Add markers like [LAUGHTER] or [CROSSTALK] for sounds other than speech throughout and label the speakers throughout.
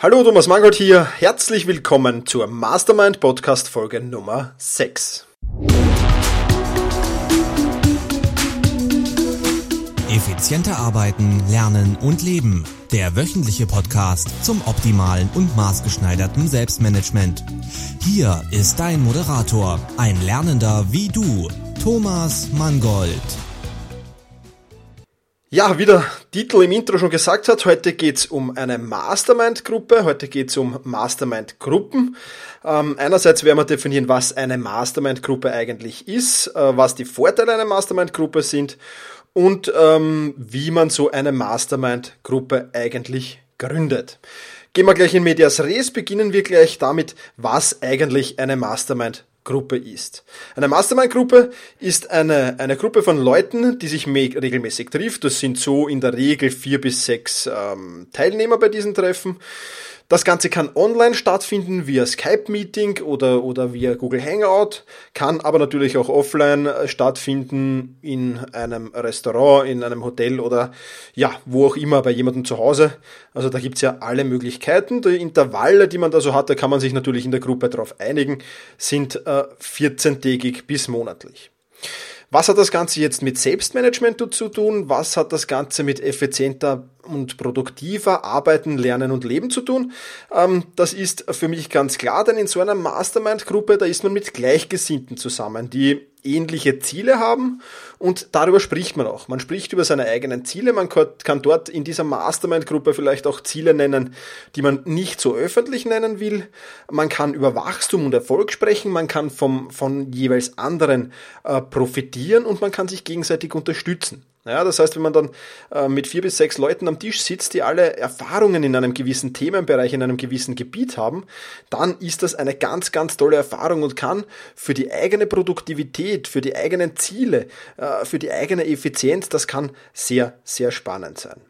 Speaker 1: Hallo, Thomas Mangold hier. Herzlich willkommen zur Mastermind Podcast Folge Nummer 6.
Speaker 2: Effizienter arbeiten, lernen und leben. Der wöchentliche Podcast zum optimalen und maßgeschneiderten Selbstmanagement. Hier ist dein Moderator, ein Lernender wie du, Thomas Mangold.
Speaker 1: Ja, wie der Titel im Intro schon gesagt hat, heute geht's um eine Mastermind-Gruppe, heute geht's um Mastermind-Gruppen. Ähm, einerseits werden wir definieren, was eine Mastermind-Gruppe eigentlich ist, äh, was die Vorteile einer Mastermind-Gruppe sind und ähm, wie man so eine Mastermind-Gruppe eigentlich gründet. Gehen wir gleich in Medias Res, beginnen wir gleich damit, was eigentlich eine Mastermind Gruppe ist. Eine Mastermind-Gruppe ist eine, eine Gruppe von Leuten, die sich regelmäßig trifft. Das sind so in der Regel vier bis sechs ähm, Teilnehmer bei diesen Treffen. Das Ganze kann online stattfinden via Skype-Meeting oder, oder via Google Hangout, kann aber natürlich auch offline äh, stattfinden in einem Restaurant, in einem Hotel oder ja, wo auch immer, bei jemandem zu Hause. Also da gibt's ja alle Möglichkeiten. Die Intervalle, die man da so hat, da kann man sich natürlich in der Gruppe darauf einigen, sind äh, 14-tägig bis monatlich. Was hat das Ganze jetzt mit Selbstmanagement zu tun? Was hat das Ganze mit effizienter und produktiver Arbeiten, Lernen und Leben zu tun? Ähm, das ist für mich ganz klar, denn in so einer Mastermind-Gruppe, da ist man mit Gleichgesinnten zusammen, die ähnliche Ziele haben und darüber spricht man auch. Man spricht über seine eigenen Ziele, man kann dort in dieser Mastermind-Gruppe vielleicht auch Ziele nennen, die man nicht so öffentlich nennen will. Man kann über Wachstum und Erfolg sprechen, man kann vom, von jeweils anderen äh, profitieren und man kann sich gegenseitig unterstützen. Ja, das heißt, wenn man dann äh, mit vier bis sechs Leuten am Tisch sitzt, die alle Erfahrungen in einem gewissen Themenbereich, in einem gewissen Gebiet haben, dann ist das eine ganz, ganz tolle Erfahrung und kann für die eigene Produktivität, für die eigenen Ziele, äh, für die eigene Effizienz, das kann sehr, sehr spannend sein.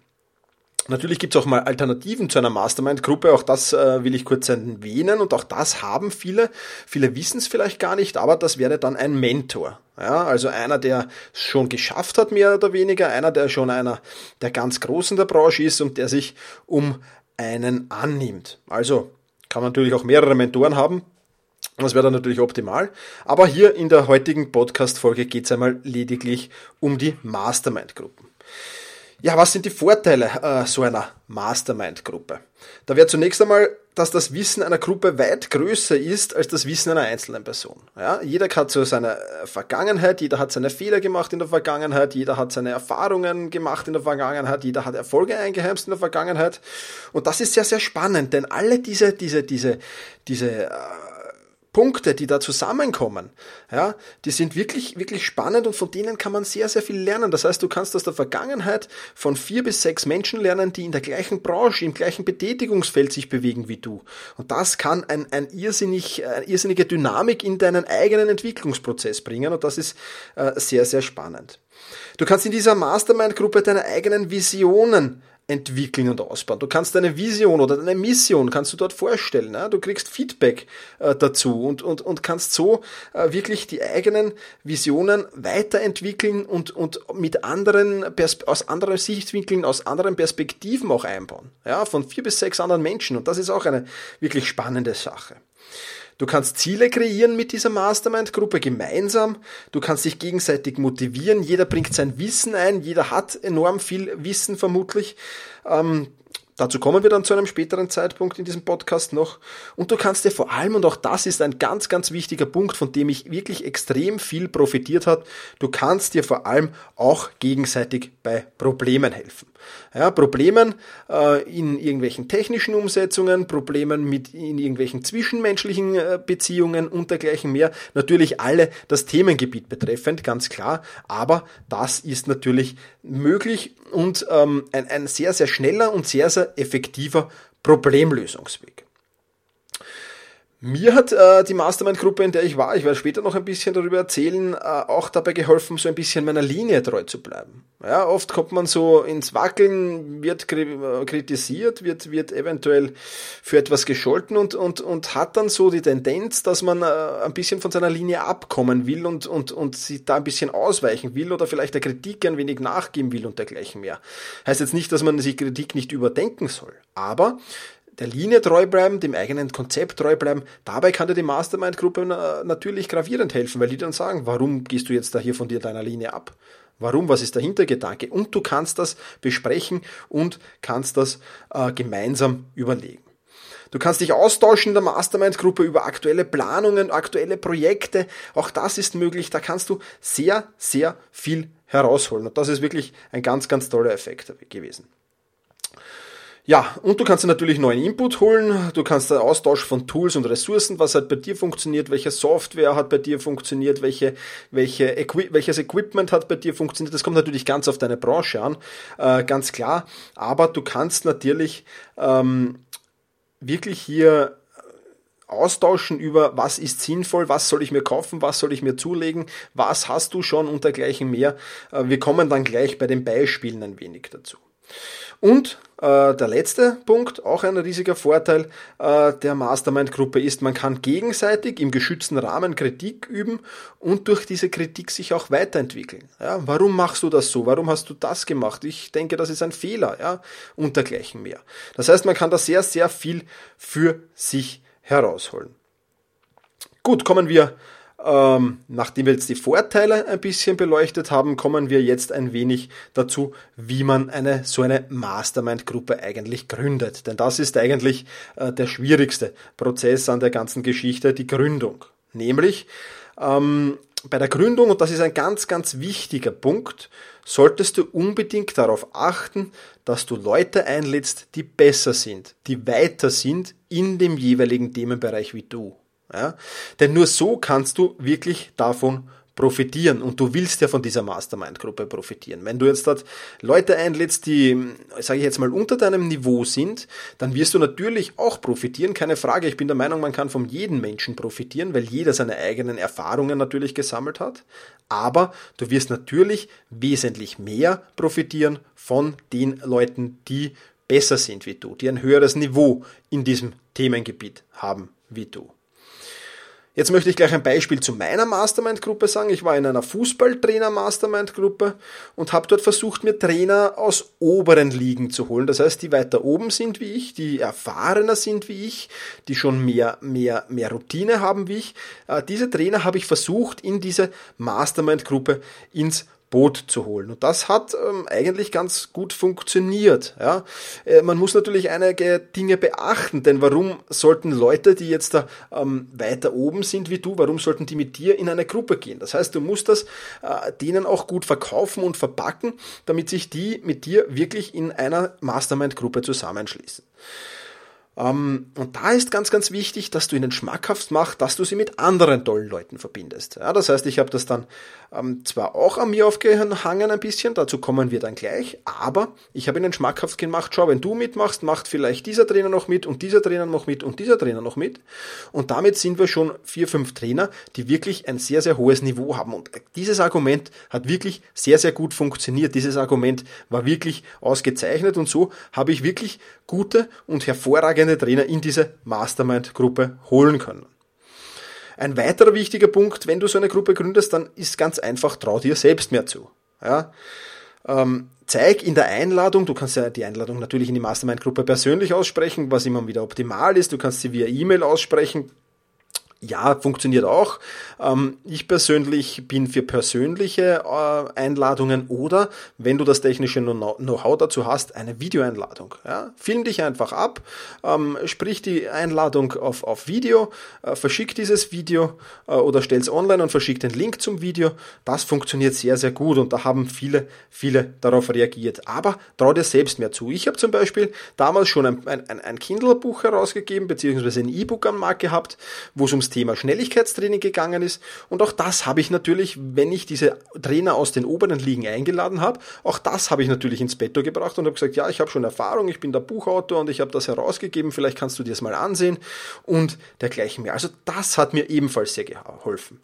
Speaker 1: Natürlich gibt es auch mal Alternativen zu einer Mastermind-Gruppe, auch das äh, will ich kurz erwähnen und auch das haben viele. Viele wissen es vielleicht gar nicht, aber das wäre dann ein Mentor. Ja, also einer, der schon geschafft hat, mehr oder weniger, einer, der schon einer der ganz Großen der Branche ist und der sich um einen annimmt. Also kann man natürlich auch mehrere Mentoren haben, das wäre dann natürlich optimal. Aber hier in der heutigen Podcast-Folge geht es einmal lediglich um die Mastermind-Gruppen. Ja, was sind die Vorteile äh, so einer Mastermind-Gruppe? Da wäre zunächst einmal, dass das Wissen einer Gruppe weit größer ist als das Wissen einer einzelnen Person. Ja, jeder hat so seine äh, Vergangenheit, jeder hat seine Fehler gemacht in der Vergangenheit, jeder hat seine Erfahrungen gemacht in der Vergangenheit, jeder hat Erfolge eingeheimst in der Vergangenheit. Und das ist sehr, sehr spannend, denn alle diese, diese, diese, diese äh, Punkte, die da zusammenkommen, ja, die sind wirklich, wirklich spannend und von denen kann man sehr, sehr viel lernen. Das heißt, du kannst aus der Vergangenheit von vier bis sechs Menschen lernen, die in der gleichen Branche, im gleichen Betätigungsfeld sich bewegen wie du. Und das kann ein, ein irrsinnig, eine irrsinnige Dynamik in deinen eigenen Entwicklungsprozess bringen und das ist äh, sehr, sehr spannend. Du kannst in dieser Mastermind-Gruppe deine eigenen Visionen entwickeln und ausbauen. Du kannst deine Vision oder deine Mission kannst du dort vorstellen. Ne? Du kriegst Feedback äh, dazu und, und, und kannst so äh, wirklich die eigenen Visionen weiterentwickeln und, und mit anderen aus anderen Sichtwinkeln, aus anderen Perspektiven auch einbauen. Ja, von vier bis sechs anderen Menschen. Und das ist auch eine wirklich spannende Sache. Du kannst Ziele kreieren mit dieser Mastermind-Gruppe gemeinsam. Du kannst dich gegenseitig motivieren. Jeder bringt sein Wissen ein. Jeder hat enorm viel Wissen vermutlich. Ähm, Dazu kommen wir dann zu einem späteren Zeitpunkt in diesem Podcast noch. Und du kannst dir vor allem, und auch das ist ein ganz, ganz wichtiger Punkt, von dem ich wirklich extrem viel profitiert habe, du kannst dir vor allem auch gegenseitig bei Problemen helfen. Ja, Problemen äh, in irgendwelchen technischen Umsetzungen, Problemen mit in irgendwelchen zwischenmenschlichen äh, Beziehungen und dergleichen mehr. Natürlich alle das Themengebiet betreffend, ganz klar. Aber das ist natürlich möglich und ähm, ein, ein sehr, sehr schneller und sehr, sehr effektiver Problemlösungsweg. Mir hat äh, die Mastermind-Gruppe, in der ich war, ich werde später noch ein bisschen darüber erzählen, äh, auch dabei geholfen, so ein bisschen meiner Linie treu zu bleiben. Ja, oft kommt man so ins Wackeln, wird äh, kritisiert, wird, wird eventuell für etwas gescholten und, und, und hat dann so die Tendenz, dass man äh, ein bisschen von seiner Linie abkommen will und, und, und sich da ein bisschen ausweichen will oder vielleicht der Kritik ein wenig nachgeben will und dergleichen mehr. Heißt jetzt nicht, dass man sich Kritik nicht überdenken soll, aber der Linie treu bleiben, dem eigenen Konzept treu bleiben. Dabei kann dir die Mastermind-Gruppe natürlich gravierend helfen, weil die dann sagen, warum gehst du jetzt da hier von dir deiner Linie ab? Warum? Was ist der Hintergedanke? Und du kannst das besprechen und kannst das äh, gemeinsam überlegen. Du kannst dich austauschen in der Mastermind-Gruppe über aktuelle Planungen, aktuelle Projekte. Auch das ist möglich. Da kannst du sehr, sehr viel herausholen. Und das ist wirklich ein ganz, ganz toller Effekt gewesen. Ja, und du kannst dir natürlich neuen Input holen. Du kannst einen Austausch von Tools und Ressourcen, was halt bei dir funktioniert, welche Software hat bei dir funktioniert, welche, welche Equi welches Equipment hat bei dir funktioniert. Das kommt natürlich ganz auf deine Branche an, äh, ganz klar. Aber du kannst natürlich ähm, wirklich hier austauschen über, was ist sinnvoll, was soll ich mir kaufen, was soll ich mir zulegen, was hast du schon und dergleichen mehr. Äh, wir kommen dann gleich bei den Beispielen ein wenig dazu. Und äh, der letzte Punkt, auch ein riesiger Vorteil äh, der Mastermind-Gruppe ist, man kann gegenseitig im geschützten Rahmen Kritik üben und durch diese Kritik sich auch weiterentwickeln. Ja, warum machst du das so? Warum hast du das gemacht? Ich denke, das ist ein Fehler, ja, und dergleichen mehr. Das heißt, man kann da sehr, sehr viel für sich herausholen. Gut, kommen wir ähm, nachdem wir jetzt die Vorteile ein bisschen beleuchtet haben, kommen wir jetzt ein wenig dazu, wie man eine so eine Mastermind-Gruppe eigentlich gründet. Denn das ist eigentlich äh, der schwierigste Prozess an der ganzen Geschichte, die Gründung. Nämlich ähm, bei der Gründung, und das ist ein ganz, ganz wichtiger Punkt, solltest du unbedingt darauf achten, dass du Leute einlädst, die besser sind, die weiter sind in dem jeweiligen Themenbereich wie du. Ja? Denn nur so kannst du wirklich davon profitieren und du willst ja von dieser Mastermind-Gruppe profitieren. Wenn du jetzt dort Leute einlädst, die, sage ich jetzt mal, unter deinem Niveau sind, dann wirst du natürlich auch profitieren, keine Frage. Ich bin der Meinung, man kann von jedem Menschen profitieren, weil jeder seine eigenen Erfahrungen natürlich gesammelt hat. Aber du wirst natürlich wesentlich mehr profitieren von den Leuten, die besser sind wie du, die ein höheres Niveau in diesem Themengebiet haben wie du. Jetzt möchte ich gleich ein Beispiel zu meiner Mastermind-Gruppe sagen. Ich war in einer Fußballtrainer-Mastermind-Gruppe und habe dort versucht, mir Trainer aus oberen Ligen zu holen. Das heißt, die weiter oben sind wie ich, die erfahrener sind wie ich, die schon mehr, mehr, mehr Routine haben wie ich. Äh, diese Trainer habe ich versucht, in diese Mastermind-Gruppe ins Boot zu holen. Und das hat ähm, eigentlich ganz gut funktioniert. Ja? Äh, man muss natürlich einige Dinge beachten, denn warum sollten Leute, die jetzt da ähm, weiter oben sind wie du, warum sollten die mit dir in eine Gruppe gehen? Das heißt, du musst das äh, denen auch gut verkaufen und verpacken, damit sich die mit dir wirklich in einer Mastermind-Gruppe zusammenschließen. Ähm, und da ist ganz, ganz wichtig, dass du ihnen schmackhaft machst, dass du sie mit anderen tollen Leuten verbindest. Ja, das heißt, ich habe das dann ähm, zwar auch an mir aufgehangen ein bisschen, dazu kommen wir dann gleich, aber ich habe ihnen schmackhaft gemacht, schau, wenn du mitmachst, macht vielleicht dieser Trainer noch mit und dieser Trainer noch mit und dieser Trainer noch mit. Und damit sind wir schon vier, fünf Trainer, die wirklich ein sehr, sehr hohes Niveau haben. Und dieses Argument hat wirklich sehr, sehr gut funktioniert. Dieses Argument war wirklich ausgezeichnet und so habe ich wirklich gute und hervorragende Trainer in diese Mastermind-Gruppe holen können. Ein weiterer wichtiger Punkt, wenn du so eine Gruppe gründest, dann ist ganz einfach, trau dir selbst mehr zu. Ja? Ähm, zeig in der Einladung, du kannst ja die Einladung natürlich in die Mastermind-Gruppe persönlich aussprechen, was immer wieder optimal ist. Du kannst sie via E-Mail aussprechen ja, funktioniert auch. Ähm, ich persönlich bin für persönliche äh, Einladungen oder, wenn du das technische Know-how dazu hast, eine Videoeinladung. Ja? Film dich einfach ab, ähm, sprich die Einladung auf, auf Video, äh, verschick dieses Video äh, oder es online und verschick den Link zum Video. Das funktioniert sehr, sehr gut und da haben viele, viele darauf reagiert. Aber trau dir selbst mehr zu. Ich habe zum Beispiel damals schon ein, ein, ein Kindle-Buch herausgegeben, beziehungsweise ein E-Book am Markt gehabt, wo es ums Thema Schnelligkeitstraining gegangen ist. Und auch das habe ich natürlich, wenn ich diese Trainer aus den oberen Ligen eingeladen habe, auch das habe ich natürlich ins Betto gebracht und habe gesagt, ja, ich habe schon Erfahrung, ich bin der Buchautor und ich habe das herausgegeben, vielleicht kannst du dir das mal ansehen und dergleichen mehr. Also das hat mir ebenfalls sehr geholfen.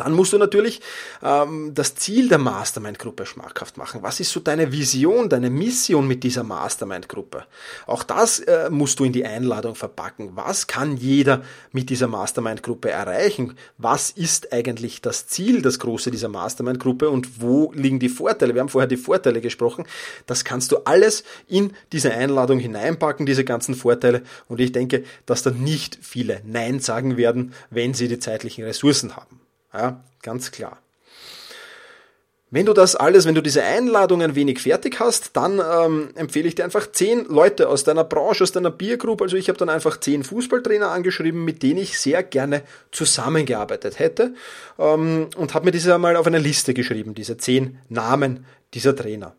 Speaker 1: Dann musst du natürlich ähm, das Ziel der Mastermind-Gruppe schmackhaft machen. Was ist so deine Vision, deine Mission mit dieser Mastermind-Gruppe? Auch das äh, musst du in die Einladung verpacken. Was kann jeder mit dieser Mastermind-Gruppe erreichen? Was ist eigentlich das Ziel, das große dieser Mastermind-Gruppe und wo liegen die Vorteile? Wir haben vorher die Vorteile gesprochen. Das kannst du alles in diese Einladung hineinpacken, diese ganzen Vorteile. Und ich denke, dass da nicht viele Nein sagen werden, wenn sie die zeitlichen Ressourcen haben. Ja, ganz klar. Wenn du das alles, wenn du diese Einladung ein wenig fertig hast, dann ähm, empfehle ich dir einfach zehn Leute aus deiner Branche, aus deiner Biergroup. Also ich habe dann einfach zehn Fußballtrainer angeschrieben, mit denen ich sehr gerne zusammengearbeitet hätte ähm, und habe mir diese einmal auf eine Liste geschrieben, diese zehn Namen dieser Trainer.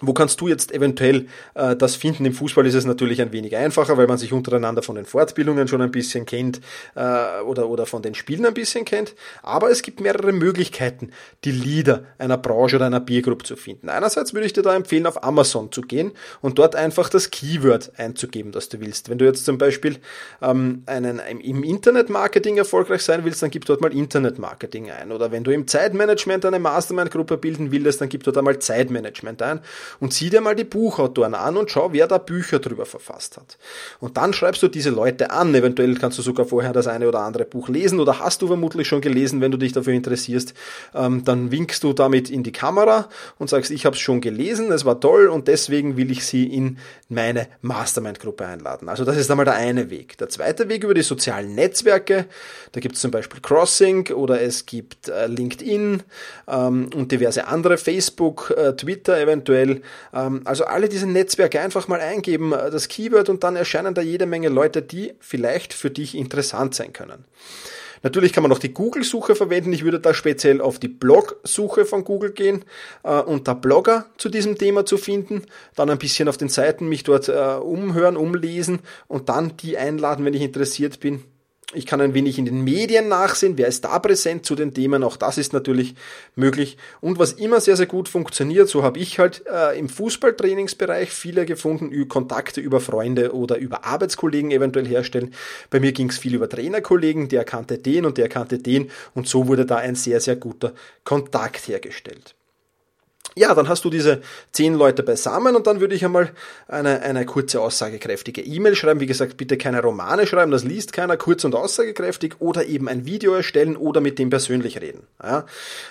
Speaker 1: Wo kannst du jetzt eventuell äh, das finden? Im Fußball ist es natürlich ein wenig einfacher, weil man sich untereinander von den Fortbildungen schon ein bisschen kennt äh, oder, oder von den Spielen ein bisschen kennt. Aber es gibt mehrere Möglichkeiten, die Leader einer Branche oder einer Biergruppe zu finden. Einerseits würde ich dir da empfehlen, auf Amazon zu gehen und dort einfach das Keyword einzugeben, das du willst. Wenn du jetzt zum Beispiel ähm, einen, im Internetmarketing erfolgreich sein willst, dann gib dort mal Internetmarketing ein. Oder wenn du im Zeitmanagement eine Mastermind-Gruppe bilden willst, dann gib dort einmal Zeitmanagement ein und sieh dir mal die Buchautoren an und schau, wer da Bücher drüber verfasst hat. Und dann schreibst du diese Leute an. Eventuell kannst du sogar vorher das eine oder andere Buch lesen oder hast du vermutlich schon gelesen, wenn du dich dafür interessierst. Ähm, dann winkst du damit in die Kamera und sagst, ich habe es schon gelesen, es war toll und deswegen will ich sie in meine Mastermind-Gruppe einladen. Also das ist einmal der eine Weg. Der zweite Weg über die sozialen Netzwerke. Da gibt es zum Beispiel Crossing oder es gibt äh, LinkedIn ähm, und diverse andere, Facebook, äh, Twitter eventuell ähm, also alle diese Netzwerke einfach mal eingeben, äh, das Keyword und dann erscheinen da jede Menge Leute, die vielleicht für dich interessant sein können. Natürlich kann man noch die Google-Suche verwenden. Ich würde da speziell auf die Blog-Suche von Google gehen äh, und da Blogger zu diesem Thema zu finden. Dann ein bisschen auf den Seiten mich dort äh, umhören, umlesen und dann die einladen, wenn ich interessiert bin. Ich kann ein wenig in den Medien nachsehen, wer ist da präsent zu den Themen, auch das ist natürlich möglich. Und was immer sehr, sehr gut funktioniert, so habe ich halt äh, im Fußballtrainingsbereich viele gefunden, Kontakte über Freunde oder über Arbeitskollegen eventuell herstellen. Bei mir ging es viel über Trainerkollegen, der kannte den und der kannte den und so wurde da ein sehr, sehr guter Kontakt hergestellt. Ja, dann hast du diese zehn Leute beisammen und dann würde ich einmal eine, eine kurze, aussagekräftige E-Mail schreiben. Wie gesagt, bitte keine Romane schreiben, das liest keiner, kurz und aussagekräftig oder eben ein Video erstellen oder mit dem persönlich reden. Ja,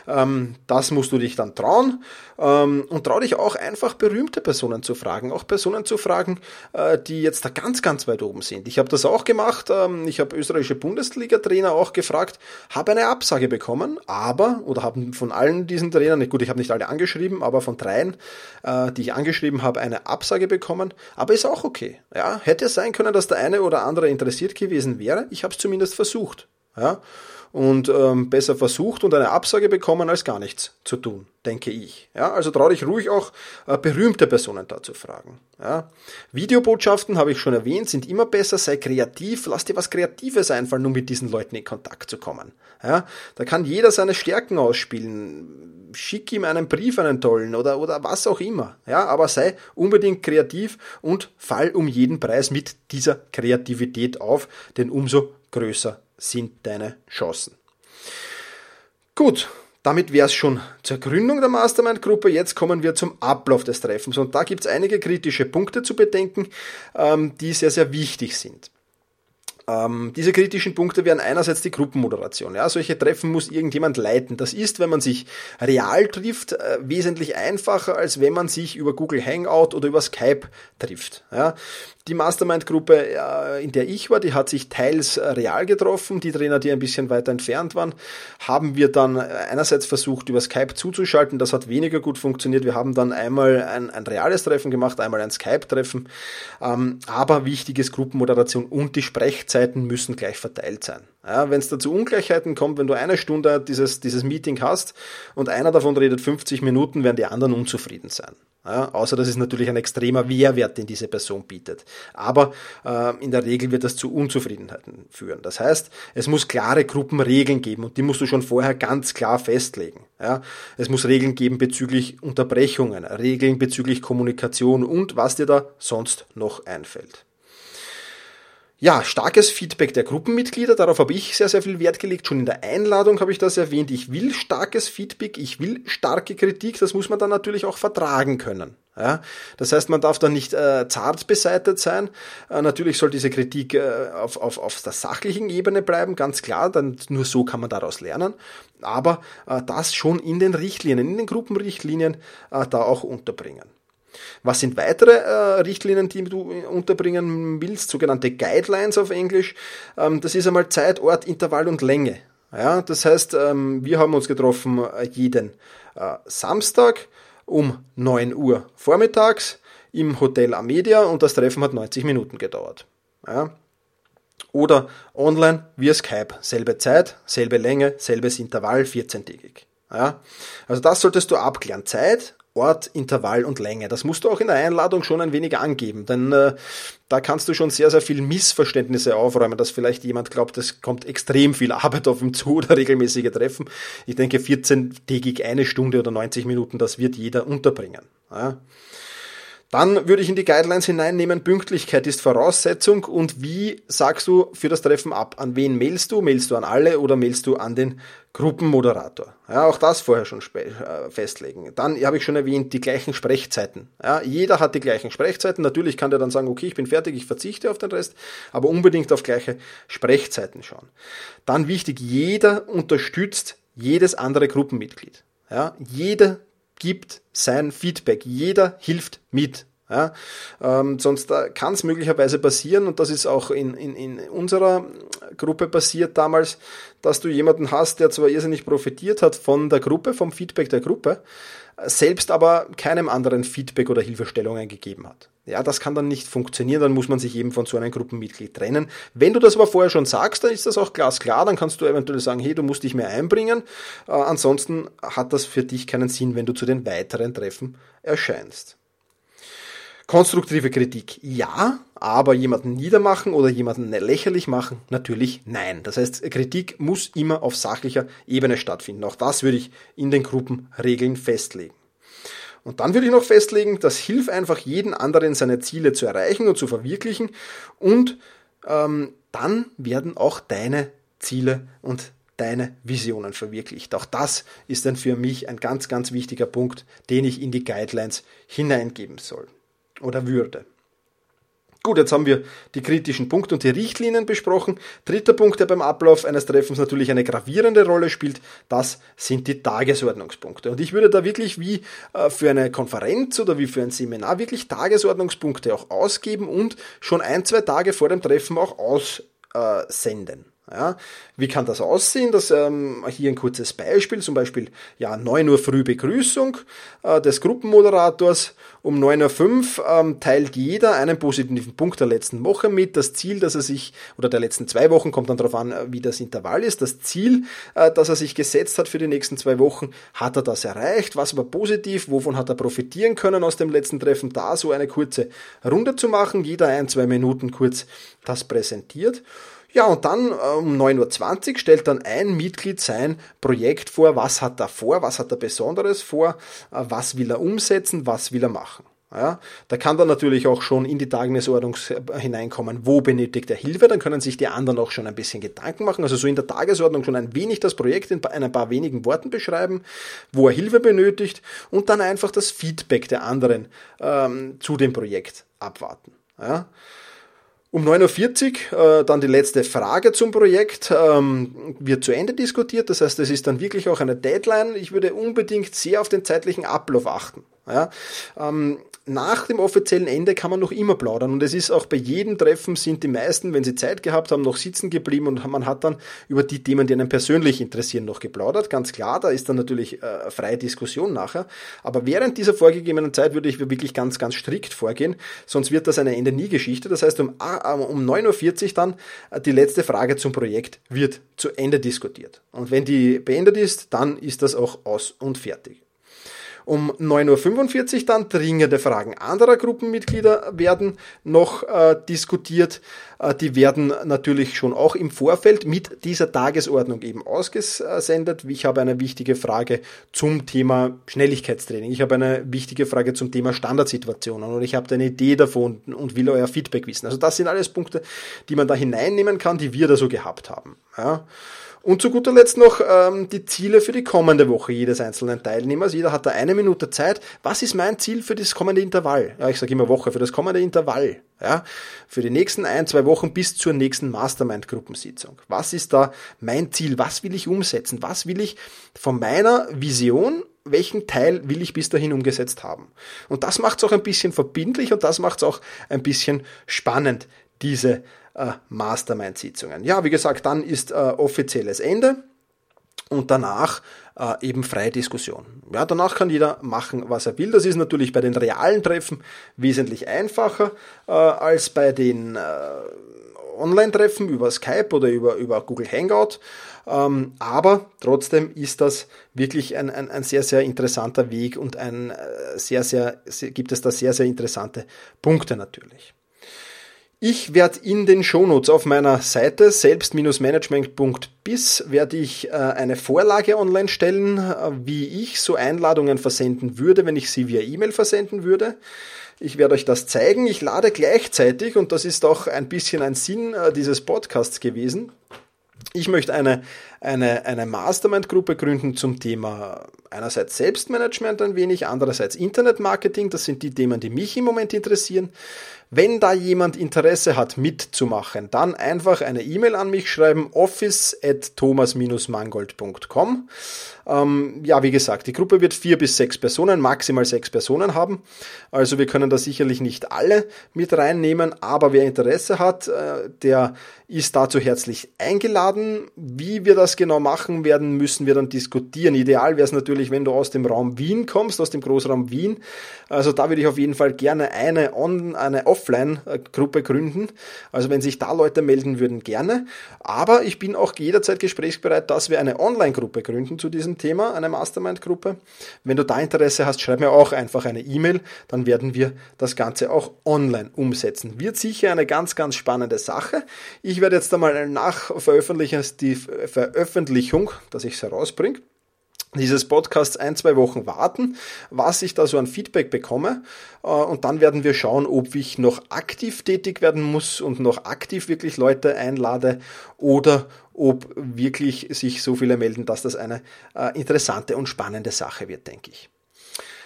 Speaker 1: ähm, das musst du dich dann trauen ähm, und trau dich auch einfach berühmte Personen zu fragen, auch Personen zu fragen, äh, die jetzt da ganz, ganz weit oben sind. Ich habe das auch gemacht, ähm, ich habe österreichische Bundesliga-Trainer auch gefragt, habe eine Absage bekommen, aber, oder haben von allen diesen Trainern, gut, ich habe nicht alle angeschrieben, aber von dreien, äh, die ich angeschrieben habe, eine Absage bekommen, aber ist auch okay. Ja, hätte sein können, dass der eine oder andere interessiert gewesen wäre, ich habe es zumindest versucht. Ja, und ähm, besser versucht und eine Absage bekommen, als gar nichts zu tun, denke ich. Ja, also traue dich ruhig auch äh, berühmte Personen da zu fragen. Ja. Videobotschaften, habe ich schon erwähnt, sind immer besser, sei kreativ, lass dir was Kreatives einfallen, um mit diesen Leuten in Kontakt zu kommen. Ja, da kann jeder seine Stärken ausspielen. Schick ihm einen Brief, einen tollen oder, oder was auch immer. Ja, aber sei unbedingt kreativ und fall um jeden Preis mit dieser Kreativität auf, denn umso größer sind deine Chancen. Gut, damit wäre es schon zur Gründung der Mastermind-Gruppe. Jetzt kommen wir zum Ablauf des Treffens. Und da gibt es einige kritische Punkte zu bedenken, ähm, die sehr, sehr wichtig sind. Ähm, diese kritischen Punkte wären einerseits die Gruppenmoderation. Ja, solche Treffen muss irgendjemand leiten. Das ist, wenn man sich real trifft, äh, wesentlich einfacher, als wenn man sich über Google Hangout oder über Skype trifft. Ja, die Mastermind-Gruppe, in der ich war, die hat sich teils real getroffen. Die Trainer, die ein bisschen weiter entfernt waren, haben wir dann einerseits versucht, über Skype zuzuschalten. Das hat weniger gut funktioniert. Wir haben dann einmal ein, ein reales Treffen gemacht, einmal ein Skype-Treffen. Ähm, aber wichtig ist Gruppenmoderation und die Sprechzeiten müssen gleich verteilt sein. Ja, wenn es da zu Ungleichheiten kommt, wenn du eine Stunde dieses, dieses Meeting hast und einer davon redet 50 Minuten, werden die anderen unzufrieden sein. Ja, außer das ist natürlich ein extremer Mehrwert, den diese Person bietet. Aber äh, in der Regel wird das zu Unzufriedenheiten führen. Das heißt, es muss klare Gruppenregeln geben und die musst du schon vorher ganz klar festlegen. Ja, es muss Regeln geben bezüglich Unterbrechungen, Regeln bezüglich Kommunikation und was dir da sonst noch einfällt. Ja, starkes Feedback der Gruppenmitglieder, darauf habe ich sehr, sehr viel Wert gelegt. Schon in der Einladung habe ich das erwähnt. Ich will starkes Feedback, ich will starke Kritik, das muss man dann natürlich auch vertragen können. Ja, das heißt, man darf dann nicht äh, zart beseitet sein. Äh, natürlich soll diese Kritik äh, auf, auf, auf der sachlichen Ebene bleiben, ganz klar, dann nur so kann man daraus lernen. Aber äh, das schon in den Richtlinien, in den Gruppenrichtlinien äh, da auch unterbringen. Was sind weitere äh, Richtlinien, die du unterbringen willst? Sogenannte Guidelines auf Englisch. Ähm, das ist einmal Zeit, Ort, Intervall und Länge. Ja, das heißt, ähm, wir haben uns getroffen äh, jeden äh, Samstag um 9 Uhr vormittags im Hotel Amedia und das Treffen hat 90 Minuten gedauert. Ja. Oder online via Skype. Selbe Zeit, selbe Länge, selbes Intervall, 14-tägig. Ja. Also das solltest du abklären. Zeit, Ort, Intervall und Länge. Das musst du auch in der Einladung schon ein wenig angeben, denn äh, da kannst du schon sehr, sehr viel Missverständnisse aufräumen, dass vielleicht jemand glaubt, es kommt extrem viel Arbeit auf ihm zu oder regelmäßige Treffen. Ich denke, 14-tägig eine Stunde oder 90 Minuten, das wird jeder unterbringen. Ja. Dann würde ich in die Guidelines hineinnehmen, Pünktlichkeit ist Voraussetzung und wie sagst du für das Treffen ab? An wen mailst du? Mailst du an alle oder mailst du an den Gruppenmoderator? Ja, auch das vorher schon äh, festlegen. Dann habe ich schon erwähnt, die gleichen Sprechzeiten. Ja, jeder hat die gleichen Sprechzeiten. Natürlich kann der dann sagen, okay, ich bin fertig, ich verzichte auf den Rest, aber unbedingt auf gleiche Sprechzeiten schauen. Dann wichtig, jeder unterstützt jedes andere Gruppenmitglied. Ja, jeder gibt sein Feedback. Jeder hilft mit. Ja, ähm, sonst äh, kann es möglicherweise passieren, und das ist auch in, in, in unserer Gruppe passiert damals, dass du jemanden hast, der zwar irrsinnig profitiert hat von der Gruppe, vom Feedback der Gruppe, selbst aber keinem anderen Feedback oder Hilfestellungen gegeben hat. Ja, das kann dann nicht funktionieren, dann muss man sich eben von so einem Gruppenmitglied trennen. Wenn du das aber vorher schon sagst, dann ist das auch glasklar, dann kannst du eventuell sagen, hey, du musst dich mehr einbringen. Äh, ansonsten hat das für dich keinen Sinn, wenn du zu den weiteren Treffen erscheinst. Konstruktive Kritik, ja, aber jemanden niedermachen oder jemanden lächerlich machen, natürlich nein. Das heißt, Kritik muss immer auf sachlicher Ebene stattfinden. Auch das würde ich in den Gruppenregeln festlegen. Und dann würde ich noch festlegen, das hilft einfach jeden anderen seine Ziele zu erreichen und zu verwirklichen und ähm, dann werden auch deine Ziele und deine Visionen verwirklicht. Auch das ist dann für mich ein ganz, ganz wichtiger Punkt, den ich in die Guidelines hineingeben soll oder würde. Gut, jetzt haben wir die kritischen Punkte und die Richtlinien besprochen. Dritter Punkt, der beim Ablauf eines Treffens natürlich eine gravierende Rolle spielt, das sind die Tagesordnungspunkte. Und ich würde da wirklich wie äh, für eine Konferenz oder wie für ein Seminar wirklich Tagesordnungspunkte auch ausgeben und schon ein, zwei Tage vor dem Treffen auch aussenden. Ja, wie kann das aussehen? Das ähm, hier ein kurzes Beispiel, zum Beispiel ja 9 Uhr früh Begrüßung äh, des Gruppenmoderators. Um 9.05 Uhr ähm, teilt jeder einen positiven Punkt der letzten Woche mit. Das Ziel, dass er sich, oder der letzten zwei Wochen, kommt dann darauf an, äh, wie das Intervall ist. Das Ziel, äh, das er sich gesetzt hat für die nächsten zwei Wochen, hat er das erreicht? Was war positiv? Wovon hat er profitieren können aus dem letzten Treffen? Da so eine kurze Runde zu machen, jeder ein, zwei Minuten kurz das präsentiert. Ja, und dann äh, um 9.20 Uhr stellt dann ein Mitglied sein Projekt vor, was hat er vor, was hat er Besonderes vor, äh, was will er umsetzen, was will er machen. Ja, da kann dann natürlich auch schon in die Tagesordnung hineinkommen, wo benötigt er Hilfe, dann können sich die anderen auch schon ein bisschen Gedanken machen, also so in der Tagesordnung schon ein wenig das Projekt in ein paar wenigen Worten beschreiben, wo er Hilfe benötigt und dann einfach das Feedback der anderen ähm, zu dem Projekt abwarten. Ja. Um 9.40 Uhr äh, dann die letzte Frage zum Projekt ähm, wird zu Ende diskutiert. Das heißt, es ist dann wirklich auch eine Deadline. Ich würde unbedingt sehr auf den zeitlichen Ablauf achten. Ja, ähm, nach dem offiziellen Ende kann man noch immer plaudern und es ist auch bei jedem Treffen sind die meisten, wenn sie Zeit gehabt haben, noch sitzen geblieben und man hat dann über die Themen, die einen persönlich interessieren, noch geplaudert. Ganz klar, da ist dann natürlich äh, freie Diskussion nachher. Aber während dieser vorgegebenen Zeit würde ich wirklich ganz, ganz strikt vorgehen, sonst wird das eine Ende nie Geschichte. Das heißt, um, äh, um 9.40 Uhr dann äh, die letzte Frage zum Projekt wird zu Ende diskutiert. Und wenn die beendet ist, dann ist das auch aus und fertig. Um 9.45 Uhr dann dringende Fragen anderer Gruppenmitglieder werden noch äh, diskutiert. Äh, die werden natürlich schon auch im Vorfeld mit dieser Tagesordnung eben ausgesendet. Ich habe eine wichtige Frage zum Thema Schnelligkeitstraining. Ich habe eine wichtige Frage zum Thema Standardsituationen und ich habe eine Idee davon und will euer Feedback wissen. Also das sind alles Punkte, die man da hineinnehmen kann, die wir da so gehabt haben. Ja. Und zu guter Letzt noch ähm, die Ziele für die kommende Woche jedes einzelnen Teilnehmers. Jeder hat da eine Minute Zeit. Was ist mein Ziel für das kommende Intervall? Ja, ich sage immer Woche, für das kommende Intervall. Ja, für die nächsten ein, zwei Wochen bis zur nächsten Mastermind-Gruppensitzung. Was ist da mein Ziel? Was will ich umsetzen? Was will ich von meiner Vision welchen Teil will ich bis dahin umgesetzt haben. Und das macht es auch ein bisschen verbindlich und das macht es auch ein bisschen spannend, diese äh, Mastermind-Sitzungen. Ja, wie gesagt, dann ist äh, offizielles Ende und danach äh, eben freie Diskussion. Ja, danach kann jeder machen, was er will. Das ist natürlich bei den realen Treffen wesentlich einfacher äh, als bei den äh, Online-Treffen über Skype oder über, über Google Hangout. Ähm, aber trotzdem ist das wirklich ein, ein, ein sehr, sehr interessanter Weg und ein äh, sehr, sehr, gibt es da sehr, sehr interessante Punkte natürlich. Ich werde in den Shownotes auf meiner Seite selbst-management.bis werde ich äh, eine Vorlage online stellen, äh, wie ich so Einladungen versenden würde, wenn ich sie via E-Mail versenden würde. Ich werde euch das zeigen. Ich lade gleichzeitig, und das ist auch ein bisschen ein Sinn äh, dieses Podcasts gewesen, ich möchte eine, eine, eine Mastermind-Gruppe gründen zum Thema einerseits Selbstmanagement ein wenig, andererseits Internetmarketing. Das sind die Themen, die mich im Moment interessieren. Wenn da jemand Interesse hat, mitzumachen, dann einfach eine E-Mail an mich schreiben, office at thomas-mangold.com. Ähm, ja, wie gesagt, die Gruppe wird vier bis sechs Personen, maximal sechs Personen haben. Also wir können da sicherlich nicht alle mit reinnehmen, aber wer Interesse hat, äh, der ist dazu herzlich eingeladen. Wie wir das genau machen werden, müssen wir dann diskutieren. Ideal wäre es natürlich, wenn du aus dem Raum Wien kommst, aus dem Großraum Wien. Also da würde ich auf jeden Fall gerne eine, On eine Offline-Gruppe gründen. Also wenn sich da Leute melden würden, gerne. Aber ich bin auch jederzeit gesprächsbereit, dass wir eine Online-Gruppe gründen zu diesem Thema, eine Mastermind-Gruppe. Wenn du da Interesse hast, schreib mir auch einfach eine E-Mail, dann werden wir das Ganze auch online umsetzen. Wird sicher eine ganz, ganz spannende Sache. Ich werde jetzt einmal nach Veröffentlichung, die Veröffentlichung, dass ich es herausbringe, dieses Podcasts ein, zwei Wochen warten, was ich da so an Feedback bekomme. Äh, und dann werden wir schauen, ob ich noch aktiv tätig werden muss und noch aktiv wirklich Leute einlade oder ob wirklich sich so viele melden, dass das eine äh, interessante und spannende Sache wird, denke ich.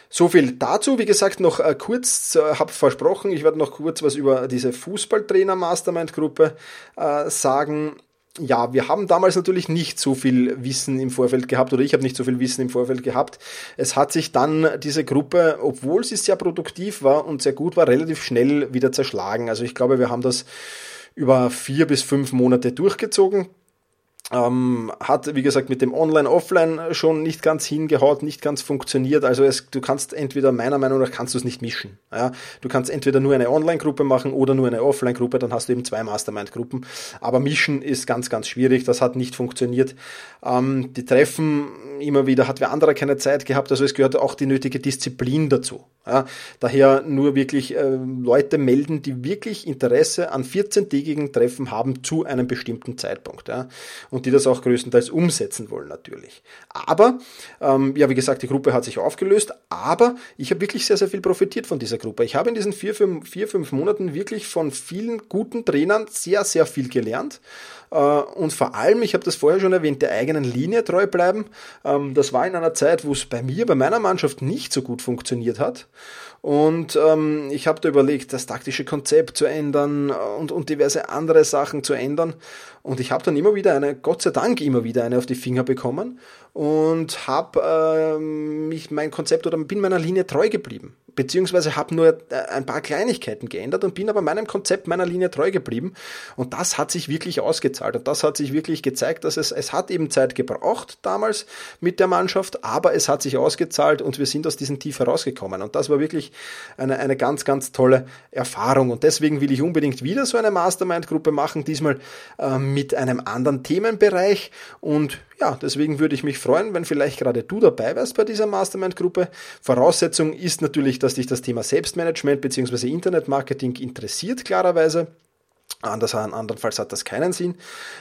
Speaker 1: So viel dazu. Wie gesagt, noch äh, kurz, habe versprochen, ich werde noch kurz was über diese Fußballtrainer Mastermind Gruppe sagen ja, wir haben damals natürlich nicht so viel Wissen im Vorfeld gehabt oder ich habe nicht so viel Wissen im Vorfeld gehabt. Es hat sich dann diese Gruppe, obwohl sie sehr produktiv war und sehr gut war, relativ schnell wieder zerschlagen. Also ich glaube, wir haben das über vier bis fünf Monate durchgezogen. Ähm, hat, wie gesagt, mit dem Online-Offline schon nicht ganz hingehaut, nicht ganz funktioniert. Also es, du kannst entweder, meiner Meinung nach, kannst du es nicht mischen. Ja? Du kannst entweder nur eine Online-Gruppe machen oder nur eine Offline-Gruppe, dann hast du eben zwei Mastermind-Gruppen. Aber mischen ist ganz, ganz schwierig. Das hat nicht funktioniert. Ähm, die Treffen immer wieder hat wer anderer keine Zeit gehabt. Also es gehört auch die nötige Disziplin dazu. Ja? Daher nur wirklich äh, Leute melden, die wirklich Interesse an 14-tägigen Treffen haben zu einem bestimmten Zeitpunkt. Ja? Und und die das auch größtenteils umsetzen wollen natürlich. Aber, ähm, ja, wie gesagt, die Gruppe hat sich aufgelöst, aber ich habe wirklich sehr, sehr viel profitiert von dieser Gruppe. Ich habe in diesen vier, fünf, vier, fünf Monaten wirklich von vielen guten Trainern sehr, sehr viel gelernt. Äh, und vor allem, ich habe das vorher schon erwähnt, der eigenen Linie treu bleiben. Ähm, das war in einer Zeit, wo es bei mir, bei meiner Mannschaft nicht so gut funktioniert hat. Und ähm, ich habe da überlegt, das taktische Konzept zu ändern und, und diverse andere Sachen zu ändern. Und ich habe dann immer wieder eine, Gott sei Dank immer wieder eine auf die Finger bekommen und habe ähm, mich mein Konzept oder bin meiner Linie treu geblieben beziehungsweise habe nur äh, ein paar Kleinigkeiten geändert und bin aber meinem Konzept, meiner Linie treu geblieben. Und das hat sich wirklich ausgezahlt und das hat sich wirklich gezeigt, dass es, es hat eben Zeit gebraucht damals mit der Mannschaft, aber es hat sich ausgezahlt und wir sind aus diesem Tief herausgekommen. Und das war wirklich eine, eine ganz, ganz tolle Erfahrung. Und deswegen will ich unbedingt wieder so eine Mastermind-Gruppe machen, diesmal äh, mit einem anderen Themenbereich. Und ja, deswegen würde ich mich freuen, wenn vielleicht gerade du dabei wärst bei dieser Mastermind-Gruppe. Voraussetzung ist natürlich, dass dich das Thema Selbstmanagement bzw. Internetmarketing interessiert, klarerweise. Anders, andernfalls hat das keinen Sinn.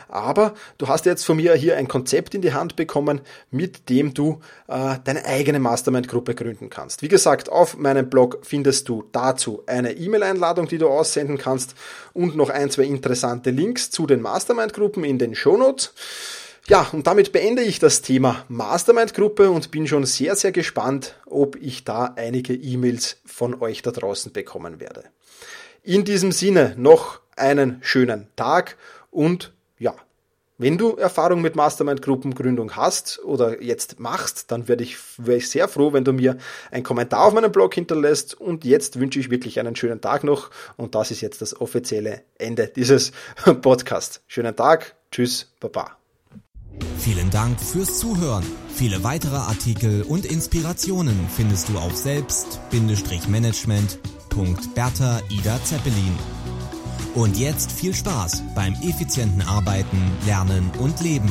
Speaker 1: Aber du hast jetzt von mir hier ein Konzept in die Hand bekommen, mit dem du äh, deine eigene Mastermind-Gruppe gründen kannst. Wie gesagt, auf meinem Blog findest du dazu eine E-Mail-Einladung, die du aussenden kannst und noch ein, zwei interessante Links zu den Mastermind-Gruppen in den Shownotes. Ja, und damit beende ich das Thema Mastermind-Gruppe und bin schon sehr, sehr gespannt, ob ich da einige E-Mails von euch da draußen bekommen werde. In diesem Sinne noch einen schönen Tag und ja, wenn du Erfahrung mit Mastermind-Gruppengründung hast oder jetzt machst, dann werde ich, wäre ich sehr froh, wenn du mir einen Kommentar auf meinem Blog hinterlässt. Und jetzt wünsche ich wirklich einen schönen Tag noch. Und das ist jetzt das offizielle Ende dieses [LAUGHS] Podcasts. Schönen Tag. Tschüss. Baba.
Speaker 2: Vielen Dank fürs Zuhören. Viele weitere Artikel und Inspirationen findest du auf selbst-management.bertha Ida Zeppelin. Und jetzt viel Spaß beim effizienten Arbeiten, Lernen und Leben.